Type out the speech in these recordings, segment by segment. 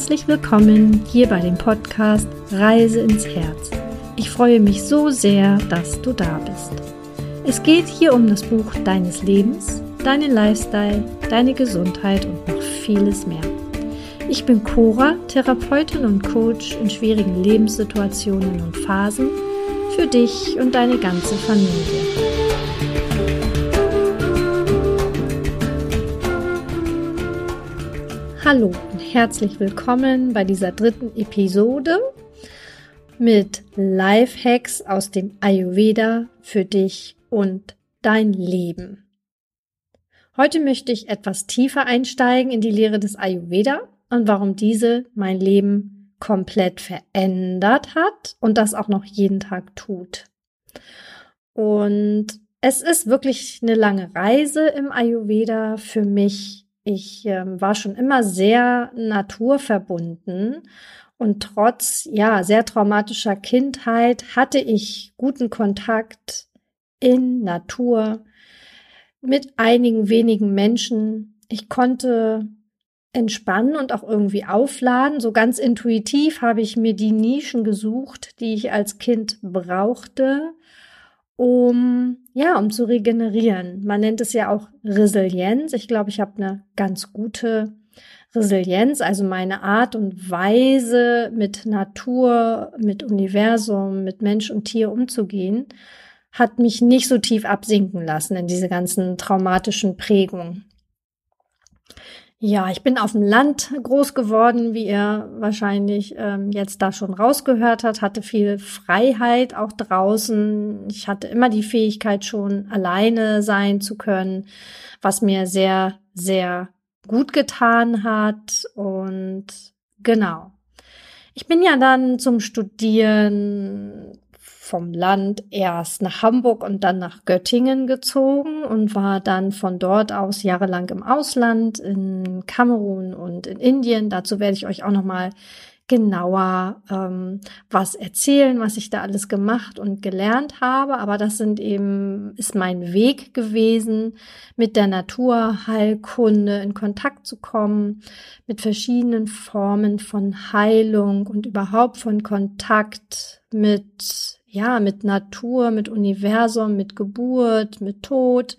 Herzlich willkommen hier bei dem Podcast Reise ins Herz. Ich freue mich so sehr, dass du da bist. Es geht hier um das Buch deines Lebens, deinen Lifestyle, deine Gesundheit und noch vieles mehr. Ich bin Cora, Therapeutin und Coach in schwierigen Lebenssituationen und Phasen für dich und deine ganze Familie. Hallo herzlich willkommen bei dieser dritten Episode mit Life-Hacks aus dem Ayurveda für dich und dein Leben. Heute möchte ich etwas tiefer einsteigen in die Lehre des Ayurveda und warum diese mein Leben komplett verändert hat und das auch noch jeden Tag tut. Und es ist wirklich eine lange Reise im Ayurveda für mich. Ich äh, war schon immer sehr naturverbunden und trotz ja sehr traumatischer Kindheit hatte ich guten Kontakt in Natur mit einigen wenigen Menschen. Ich konnte entspannen und auch irgendwie aufladen. So ganz intuitiv habe ich mir die Nischen gesucht, die ich als Kind brauchte, um ja, um zu regenerieren. Man nennt es ja auch Resilienz. Ich glaube, ich habe eine ganz gute Resilienz, also meine Art und Weise mit Natur, mit Universum, mit Mensch und Tier umzugehen, hat mich nicht so tief absinken lassen in diese ganzen traumatischen Prägungen. Ja, ich bin auf dem Land groß geworden, wie ihr wahrscheinlich ähm, jetzt da schon rausgehört hat, hatte viel Freiheit auch draußen. Ich hatte immer die Fähigkeit, schon alleine sein zu können, was mir sehr, sehr gut getan hat. Und genau. Ich bin ja dann zum Studieren vom Land erst nach Hamburg und dann nach Göttingen gezogen und war dann von dort aus jahrelang im Ausland in Kamerun und in Indien. Dazu werde ich euch auch noch mal genauer ähm, was erzählen, was ich da alles gemacht und gelernt habe. Aber das sind eben ist mein Weg gewesen, mit der Naturheilkunde in Kontakt zu kommen, mit verschiedenen Formen von Heilung und überhaupt von Kontakt mit ja, mit Natur, mit Universum, mit Geburt, mit Tod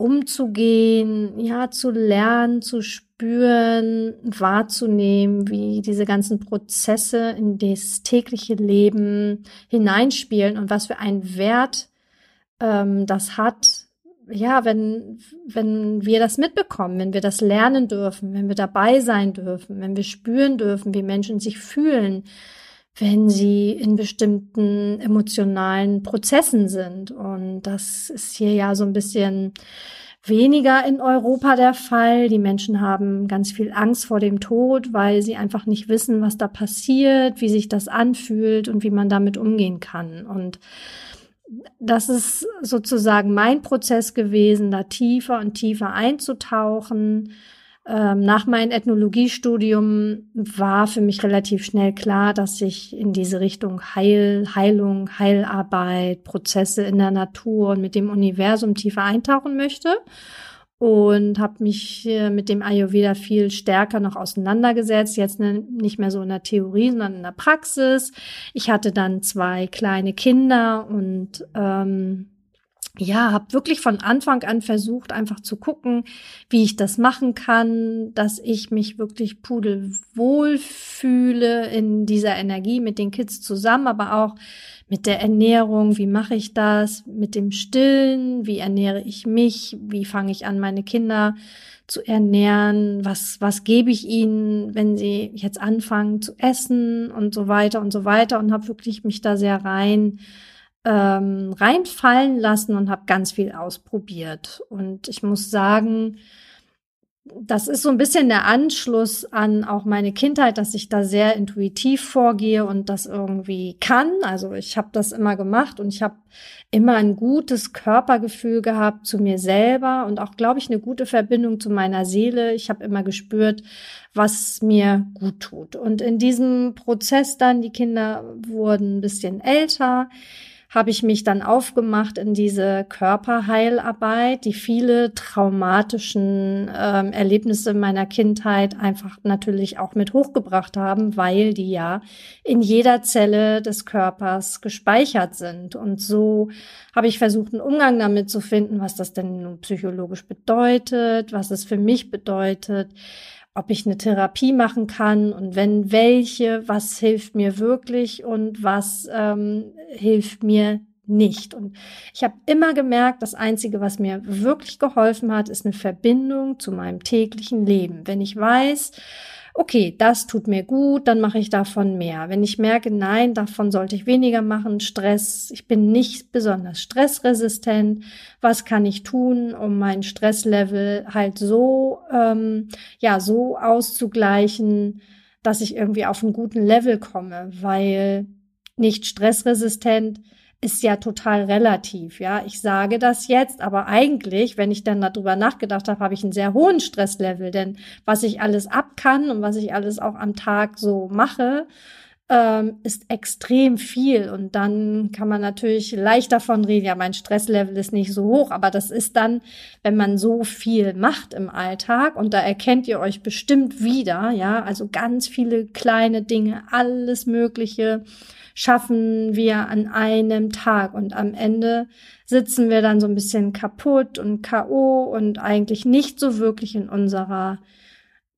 umzugehen, ja, zu lernen, zu spüren, wahrzunehmen, wie diese ganzen Prozesse in das tägliche Leben hineinspielen und was für einen Wert ähm, das hat, ja, wenn, wenn wir das mitbekommen, wenn wir das lernen dürfen, wenn wir dabei sein dürfen, wenn wir spüren dürfen, wie Menschen sich fühlen, wenn sie in bestimmten emotionalen Prozessen sind. Und das ist hier ja so ein bisschen weniger in Europa der Fall. Die Menschen haben ganz viel Angst vor dem Tod, weil sie einfach nicht wissen, was da passiert, wie sich das anfühlt und wie man damit umgehen kann. Und das ist sozusagen mein Prozess gewesen, da tiefer und tiefer einzutauchen ähm, nach meinem Ethnologiestudium war für mich relativ schnell klar, dass ich in diese Richtung Heil, Heilung, Heilarbeit, Prozesse in der Natur und mit dem Universum tiefer eintauchen möchte und habe mich mit dem Ayurveda viel stärker noch auseinandergesetzt. Jetzt ne, nicht mehr so in der Theorie, sondern in der Praxis. Ich hatte dann zwei kleine Kinder und ähm, ja, habe wirklich von Anfang an versucht, einfach zu gucken, wie ich das machen kann, dass ich mich wirklich pudelwohl fühle in dieser Energie mit den Kids zusammen, aber auch mit der Ernährung, wie mache ich das, mit dem Stillen, wie ernähre ich mich, wie fange ich an, meine Kinder zu ernähren, was, was gebe ich ihnen, wenn sie jetzt anfangen zu essen und so weiter und so weiter? Und habe wirklich mich da sehr rein ähm, reinfallen lassen und habe ganz viel ausprobiert. Und ich muss sagen, das ist so ein bisschen der Anschluss an auch meine Kindheit, dass ich da sehr intuitiv vorgehe und das irgendwie kann. Also ich habe das immer gemacht und ich habe immer ein gutes Körpergefühl gehabt zu mir selber und auch, glaube ich, eine gute Verbindung zu meiner Seele. Ich habe immer gespürt, was mir gut tut. Und in diesem Prozess dann, die Kinder wurden ein bisschen älter, habe ich mich dann aufgemacht in diese Körperheilarbeit, die viele traumatischen ähm, Erlebnisse meiner Kindheit einfach natürlich auch mit hochgebracht haben, weil die ja in jeder Zelle des Körpers gespeichert sind. Und so habe ich versucht, einen Umgang damit zu finden, was das denn nun psychologisch bedeutet, was es für mich bedeutet ob ich eine Therapie machen kann und wenn welche, was hilft mir wirklich und was ähm, hilft mir nicht. Und ich habe immer gemerkt, das Einzige, was mir wirklich geholfen hat, ist eine Verbindung zu meinem täglichen Leben. Wenn ich weiß, okay, das tut mir gut, dann mache ich davon mehr. Wenn ich merke, nein, davon sollte ich weniger machen, Stress, ich bin nicht besonders stressresistent, was kann ich tun, um mein Stresslevel halt so, ähm, ja, so auszugleichen, dass ich irgendwie auf einen guten Level komme, weil nicht stressresistent ist ja total relativ, ja. Ich sage das jetzt, aber eigentlich, wenn ich dann darüber nachgedacht habe, habe ich einen sehr hohen Stresslevel, denn was ich alles ab kann und was ich alles auch am Tag so mache, ähm, ist extrem viel. Und dann kann man natürlich leicht davon reden, ja, mein Stresslevel ist nicht so hoch, aber das ist dann, wenn man so viel macht im Alltag. Und da erkennt ihr euch bestimmt wieder, ja, also ganz viele kleine Dinge, alles Mögliche schaffen wir an einem Tag. Und am Ende sitzen wir dann so ein bisschen kaputt und KO und eigentlich nicht so wirklich in unserer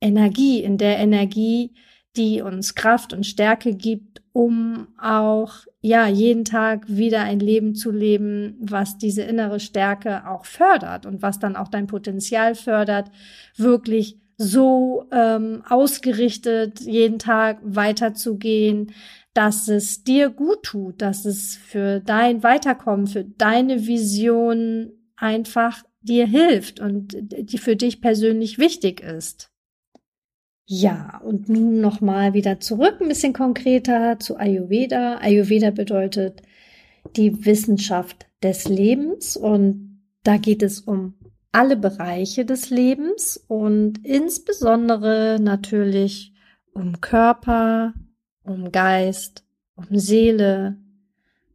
Energie, in der Energie, die uns Kraft und Stärke gibt, um auch ja jeden Tag wieder ein Leben zu leben, was diese innere Stärke auch fördert und was dann auch dein Potenzial fördert, wirklich so ähm, ausgerichtet jeden Tag weiterzugehen, dass es dir gut tut, dass es für dein Weiterkommen, für deine Vision einfach dir hilft und die für dich persönlich wichtig ist. Ja, und nun nochmal wieder zurück, ein bisschen konkreter zu Ayurveda. Ayurveda bedeutet die Wissenschaft des Lebens und da geht es um alle Bereiche des Lebens und insbesondere natürlich um Körper, um Geist, um Seele,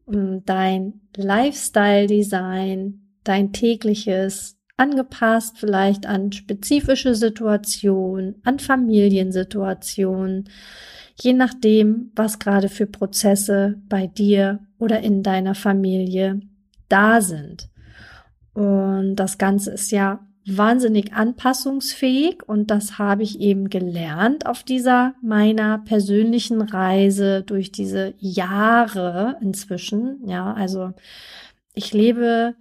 um dein Lifestyle-Design, dein tägliches, angepasst vielleicht an spezifische Situationen, an Familiensituationen, je nachdem, was gerade für Prozesse bei dir oder in deiner Familie da sind. Und das Ganze ist ja wahnsinnig anpassungsfähig und das habe ich eben gelernt auf dieser meiner persönlichen Reise durch diese Jahre inzwischen. Ja, also ich lebe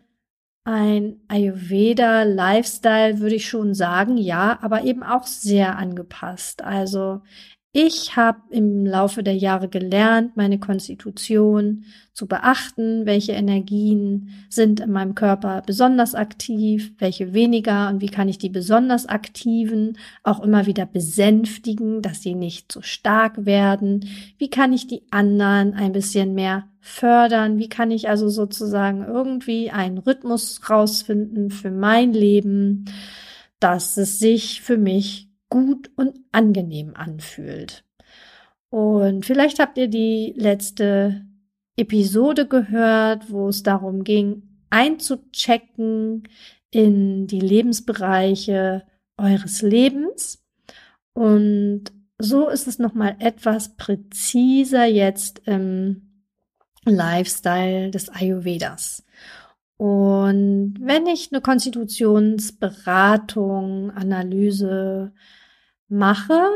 ein Ayurveda Lifestyle, würde ich schon sagen, ja, aber eben auch sehr angepasst. Also ich habe im Laufe der Jahre gelernt, meine Konstitution zu beachten, welche Energien sind in meinem Körper besonders aktiv, welche weniger und wie kann ich die besonders aktiven auch immer wieder besänftigen, dass sie nicht so stark werden, wie kann ich die anderen ein bisschen mehr fördern, wie kann ich also sozusagen irgendwie einen Rhythmus rausfinden für mein Leben, dass es sich für mich gut und angenehm anfühlt. Und vielleicht habt ihr die letzte Episode gehört, wo es darum ging, einzuchecken in die Lebensbereiche eures Lebens. Und so ist es nochmal etwas präziser jetzt im Lifestyle des Ayurvedas. Und wenn ich eine Konstitutionsberatung, Analyse mache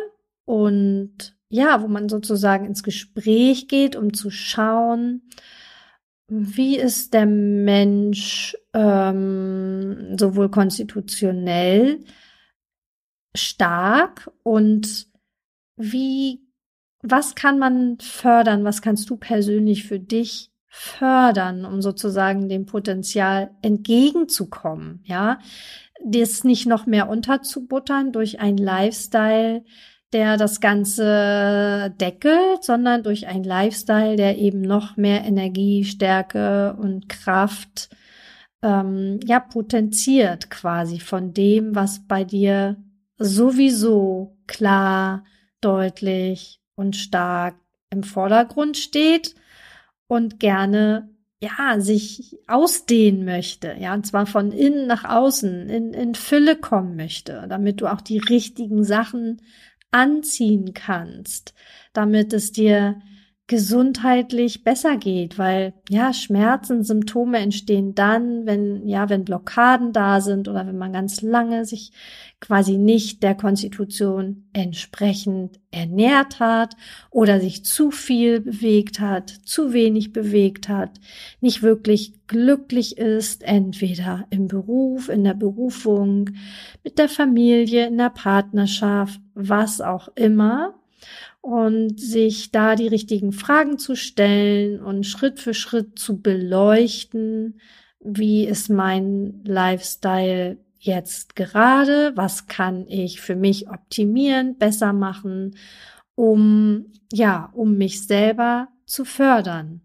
und ja, wo man sozusagen ins Gespräch geht, um zu schauen, wie ist der Mensch ähm, sowohl konstitutionell stark und wie, was kann man fördern, was kannst du persönlich für dich fördern, um sozusagen dem Potenzial entgegenzukommen, ja, das nicht noch mehr unterzubuttern durch ein Lifestyle, der das Ganze deckelt, sondern durch ein Lifestyle, der eben noch mehr Energie, Stärke und Kraft ähm, ja potenziert quasi von dem, was bei dir sowieso klar, deutlich und stark im Vordergrund steht und gerne ja, sich ausdehnen möchte, ja, und zwar von innen nach außen, in, in Fülle kommen möchte, damit du auch die richtigen Sachen anziehen kannst, damit es dir gesundheitlich besser geht, weil ja Schmerzen, Symptome entstehen dann, wenn ja, wenn Blockaden da sind oder wenn man ganz lange sich quasi nicht der Konstitution entsprechend ernährt hat oder sich zu viel bewegt hat, zu wenig bewegt hat, nicht wirklich glücklich ist, entweder im Beruf, in der Berufung, mit der Familie, in der Partnerschaft, was auch immer und sich da die richtigen Fragen zu stellen und Schritt für Schritt zu beleuchten, wie ist mein Lifestyle jetzt gerade, was kann ich für mich optimieren, besser machen, um ja, um mich selber zu fördern.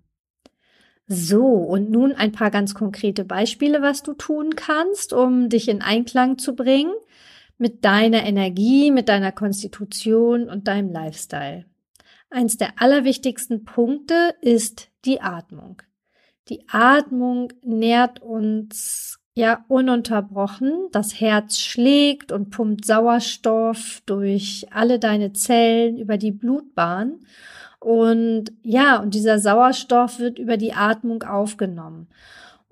So, und nun ein paar ganz konkrete Beispiele, was du tun kannst, um dich in Einklang zu bringen mit deiner Energie, mit deiner Konstitution und deinem Lifestyle. Eins der allerwichtigsten Punkte ist die Atmung. Die Atmung nährt uns ja ununterbrochen. Das Herz schlägt und pumpt Sauerstoff durch alle deine Zellen über die Blutbahn. Und ja, und dieser Sauerstoff wird über die Atmung aufgenommen.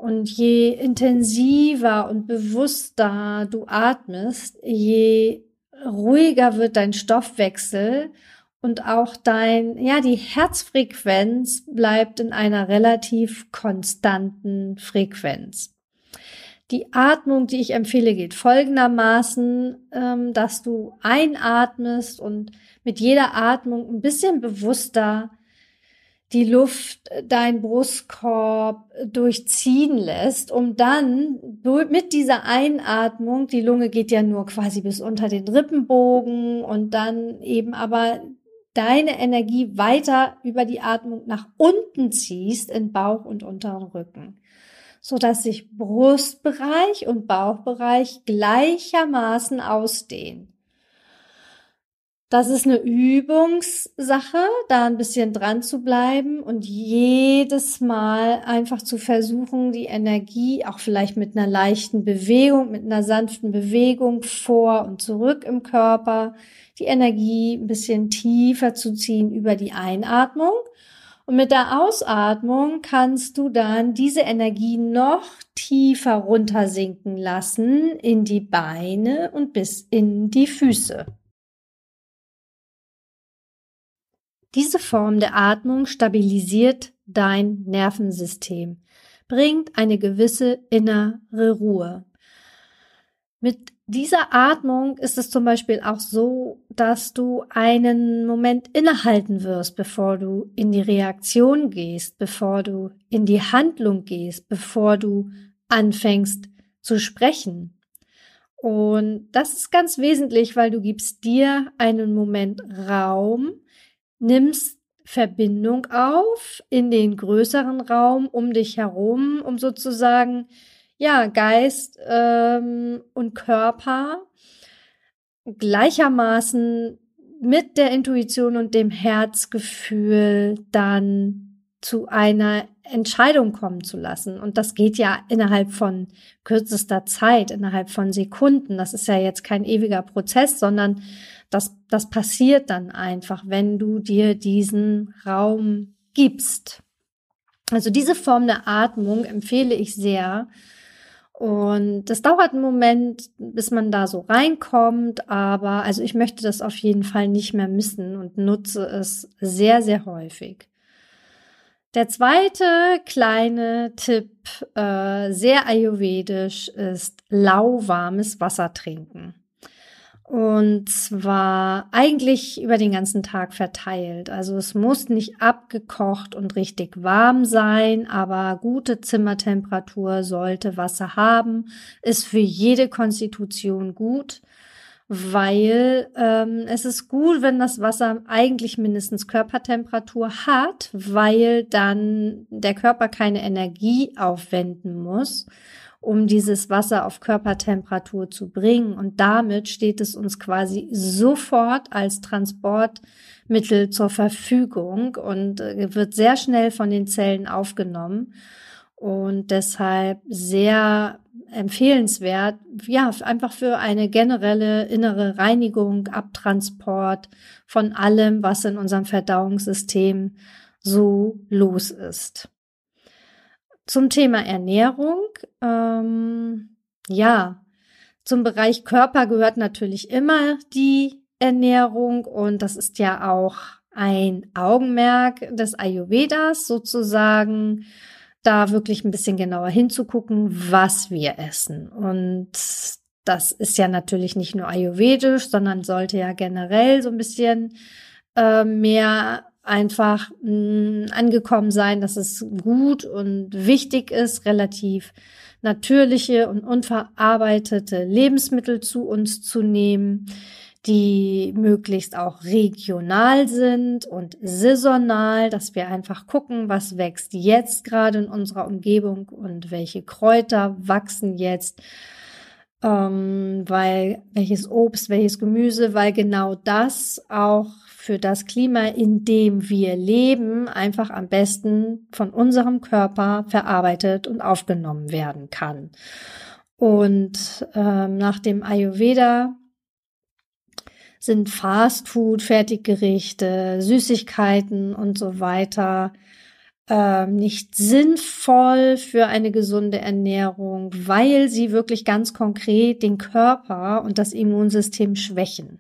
Und je intensiver und bewusster du atmest, je ruhiger wird dein Stoffwechsel und auch dein, ja, die Herzfrequenz bleibt in einer relativ konstanten Frequenz. Die Atmung, die ich empfehle, geht folgendermaßen, ähm, dass du einatmest und mit jeder Atmung ein bisschen bewusster die Luft dein Brustkorb durchziehen lässt, um dann mit dieser Einatmung, die Lunge geht ja nur quasi bis unter den Rippenbogen und dann eben aber deine Energie weiter über die Atmung nach unten ziehst in Bauch und unteren Rücken, so dass sich Brustbereich und Bauchbereich gleichermaßen ausdehnen. Das ist eine Übungssache, da ein bisschen dran zu bleiben und jedes Mal einfach zu versuchen, die Energie auch vielleicht mit einer leichten Bewegung, mit einer sanften Bewegung vor und zurück im Körper, die Energie ein bisschen tiefer zu ziehen über die Einatmung. Und mit der Ausatmung kannst du dann diese Energie noch tiefer runtersinken lassen in die Beine und bis in die Füße. Diese Form der Atmung stabilisiert dein Nervensystem, bringt eine gewisse innere Ruhe. Mit dieser Atmung ist es zum Beispiel auch so, dass du einen Moment innehalten wirst, bevor du in die Reaktion gehst, bevor du in die Handlung gehst, bevor du anfängst zu sprechen. Und das ist ganz wesentlich, weil du gibst dir einen Moment Raum, nimmst Verbindung auf in den größeren Raum um dich herum, um sozusagen ja Geist ähm, und Körper gleichermaßen mit der Intuition und dem Herzgefühl dann zu einer Entscheidung kommen zu lassen. Und das geht ja innerhalb von kürzester Zeit, innerhalb von Sekunden. Das ist ja jetzt kein ewiger Prozess, sondern das, das passiert dann einfach, wenn du dir diesen Raum gibst. Also diese Form der Atmung empfehle ich sehr. Und das dauert einen Moment, bis man da so reinkommt, aber also ich möchte das auf jeden Fall nicht mehr missen und nutze es sehr, sehr häufig. Der zweite kleine Tipp, äh, sehr ayurvedisch, ist lauwarmes Wasser trinken. Und zwar eigentlich über den ganzen Tag verteilt. Also es muss nicht abgekocht und richtig warm sein, aber gute Zimmertemperatur sollte Wasser haben, ist für jede Konstitution gut, weil ähm, es ist gut, wenn das Wasser eigentlich mindestens Körpertemperatur hat, weil dann der Körper keine Energie aufwenden muss um dieses Wasser auf Körpertemperatur zu bringen. Und damit steht es uns quasi sofort als Transportmittel zur Verfügung und äh, wird sehr schnell von den Zellen aufgenommen. und deshalb sehr empfehlenswert, ja, einfach für eine generelle innere Reinigung, Abtransport von allem, was in unserem Verdauungssystem so los ist. Zum Thema Ernährung, ähm, ja, zum Bereich Körper gehört natürlich immer die Ernährung und das ist ja auch ein Augenmerk des Ayurvedas sozusagen, da wirklich ein bisschen genauer hinzugucken, was wir essen. Und das ist ja natürlich nicht nur ayurvedisch, sondern sollte ja generell so ein bisschen äh, mehr einfach mh, mm, angekommen sein, dass es gut und wichtig ist, relativ natürliche und unverarbeitete Lebensmittel zu uns zu nehmen, die möglichst auch regional sind und saisonal, dass wir einfach gucken, was wächst jetzt gerade in unserer Umgebung und welche Kräuter wachsen jetzt, ähm, weil welches Obst, welches Gemüse, weil genau das auch für das Klima, in dem wir leben, einfach am besten von unserem Körper verarbeitet und aufgenommen werden kann. Und ähm, nach dem Ayurveda sind Fastfood, Fertiggerichte, Süßigkeiten und so weiter äh, nicht sinnvoll für eine gesunde Ernährung, weil sie wirklich ganz konkret den Körper und das Immunsystem schwächen.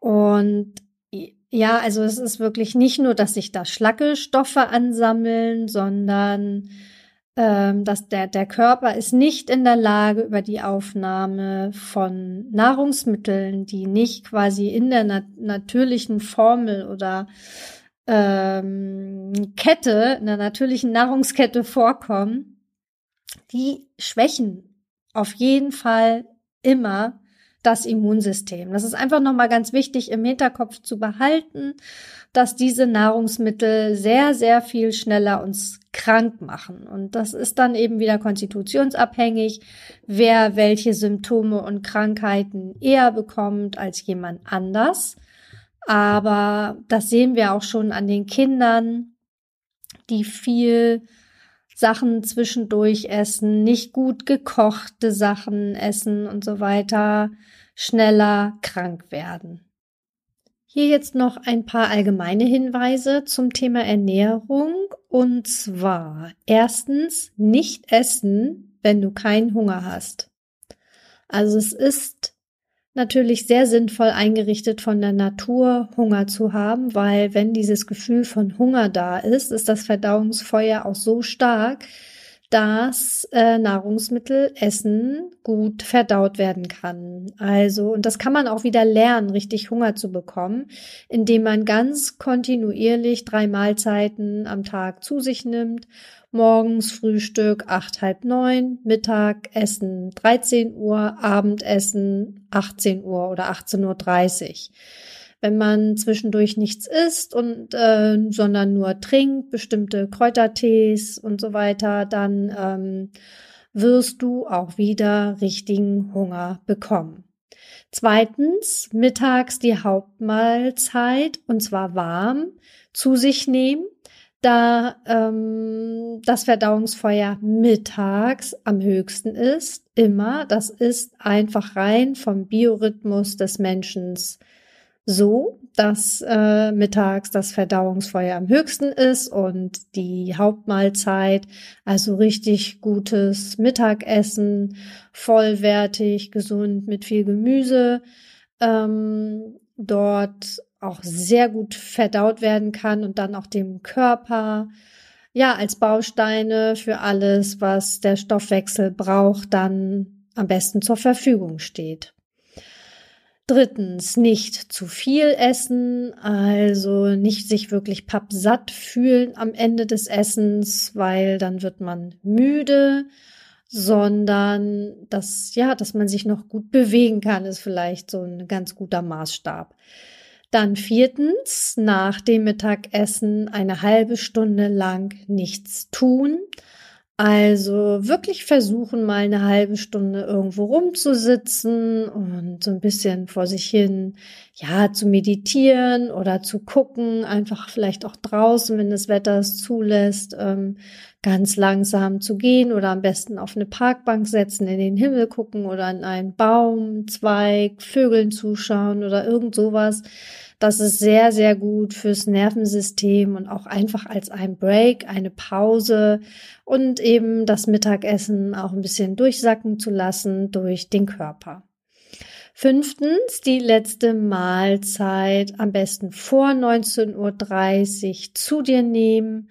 Und ja, also es ist wirklich nicht nur, dass sich da Schlackelstoffe ansammeln, sondern ähm, dass der, der Körper ist nicht in der Lage, über die Aufnahme von Nahrungsmitteln, die nicht quasi in der nat natürlichen Formel oder ähm, Kette, in der natürlichen Nahrungskette vorkommen, die schwächen auf jeden Fall immer das Immunsystem. Das ist einfach nochmal ganz wichtig im Hinterkopf zu behalten, dass diese Nahrungsmittel sehr, sehr viel schneller uns krank machen. Und das ist dann eben wieder konstitutionsabhängig, wer welche Symptome und Krankheiten eher bekommt als jemand anders. Aber das sehen wir auch schon an den Kindern, die viel Sachen zwischendurch essen, nicht gut gekochte Sachen essen und so weiter, schneller krank werden. Hier jetzt noch ein paar allgemeine Hinweise zum Thema Ernährung. Und zwar erstens nicht essen, wenn du keinen Hunger hast. Also es ist natürlich sehr sinnvoll eingerichtet von der Natur, Hunger zu haben, weil wenn dieses Gefühl von Hunger da ist, ist das Verdauungsfeuer auch so stark, dass äh, Nahrungsmittel, Essen gut verdaut werden kann. Also, und das kann man auch wieder lernen, richtig Hunger zu bekommen, indem man ganz kontinuierlich drei Mahlzeiten am Tag zu sich nimmt morgens Frühstück acht, halb neun, Mittagessen 13 Uhr, Abendessen 18 Uhr oder 18.30 Uhr. Wenn man zwischendurch nichts isst und äh, sondern nur trinkt, bestimmte Kräutertees und so weiter, dann ähm, wirst du auch wieder richtigen Hunger bekommen. Zweitens, mittags die Hauptmahlzeit und zwar warm zu sich nehmen da ähm, das Verdauungsfeuer mittags am höchsten ist, immer. Das ist einfach rein vom Biorhythmus des Menschen so, dass äh, mittags das Verdauungsfeuer am höchsten ist und die Hauptmahlzeit, also richtig gutes Mittagessen, vollwertig, gesund mit viel Gemüse, ähm, dort auch sehr gut verdaut werden kann und dann auch dem Körper ja als Bausteine für alles, was der Stoffwechsel braucht, dann am besten zur Verfügung steht. Drittens, nicht zu viel essen, also nicht sich wirklich pappsatt fühlen am Ende des Essens, weil dann wird man müde, sondern dass, ja, dass man sich noch gut bewegen kann, ist vielleicht so ein ganz guter Maßstab. Dann viertens, nach dem Mittagessen eine halbe Stunde lang nichts tun. Also wirklich versuchen, mal eine halbe Stunde irgendwo rumzusitzen und so ein bisschen vor sich hin, ja, zu meditieren oder zu gucken, einfach vielleicht auch draußen, wenn das Wetter es zulässt, ähm, ganz langsam zu gehen oder am besten auf eine Parkbank setzen, in den Himmel gucken oder an einen Baum, Zweig, Vögeln zuschauen oder irgend sowas. Das ist sehr, sehr gut fürs Nervensystem und auch einfach als ein Break, eine Pause und eben das Mittagessen auch ein bisschen durchsacken zu lassen durch den Körper. Fünftens, die letzte Mahlzeit am besten vor 19.30 Uhr zu dir nehmen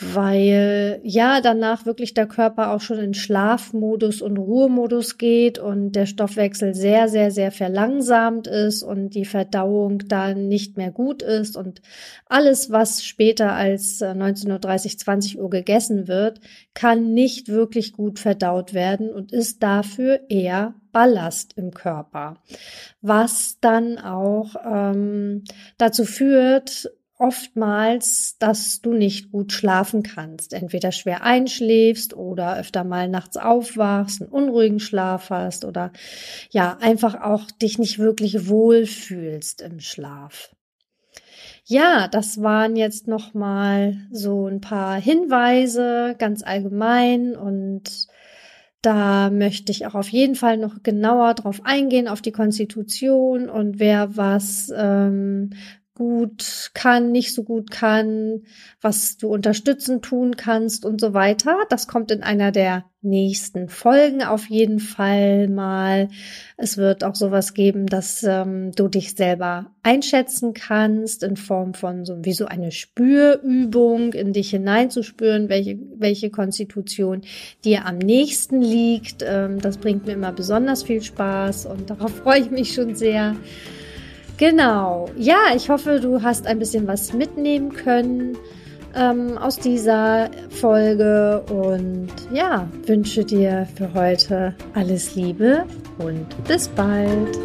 weil ja danach wirklich der Körper auch schon in Schlafmodus und Ruhemodus geht und der Stoffwechsel sehr, sehr, sehr verlangsamt ist und die Verdauung dann nicht mehr gut ist und alles, was später als 19.30 äh, 20 Uhr gegessen wird, kann nicht wirklich gut verdaut werden und ist dafür eher Ballast im Körper, was dann auch ähm, dazu führt, oftmals, dass du nicht gut schlafen kannst, entweder schwer einschläfst oder öfter mal nachts aufwachst, einen unruhigen Schlaf hast oder ja, einfach auch dich nicht wirklich wohlfühlst im Schlaf. Ja, das waren jetzt noch mal so ein paar Hinweise ganz allgemein und da möchte ich auch auf jeden Fall noch genauer drauf eingehen, auf die Konstitution und wer was ähm, gut kann, nicht so gut kann, was du unterstützen tun kannst und so weiter. Das kommt in einer der nächsten Folgen auf jeden Fall mal. Es wird auch sowas geben, dass ähm, du dich selber einschätzen kannst in Form von so wie so eine Spürübung, in dich hineinzuspüren, welche, welche Konstitution dir am nächsten liegt. Ähm, das bringt mir immer besonders viel Spaß und darauf freue ich mich schon sehr. Genau. Ja, ich hoffe, du hast ein bisschen was mitnehmen können ähm, aus dieser Folge und ja, wünsche dir für heute alles Liebe und bis bald.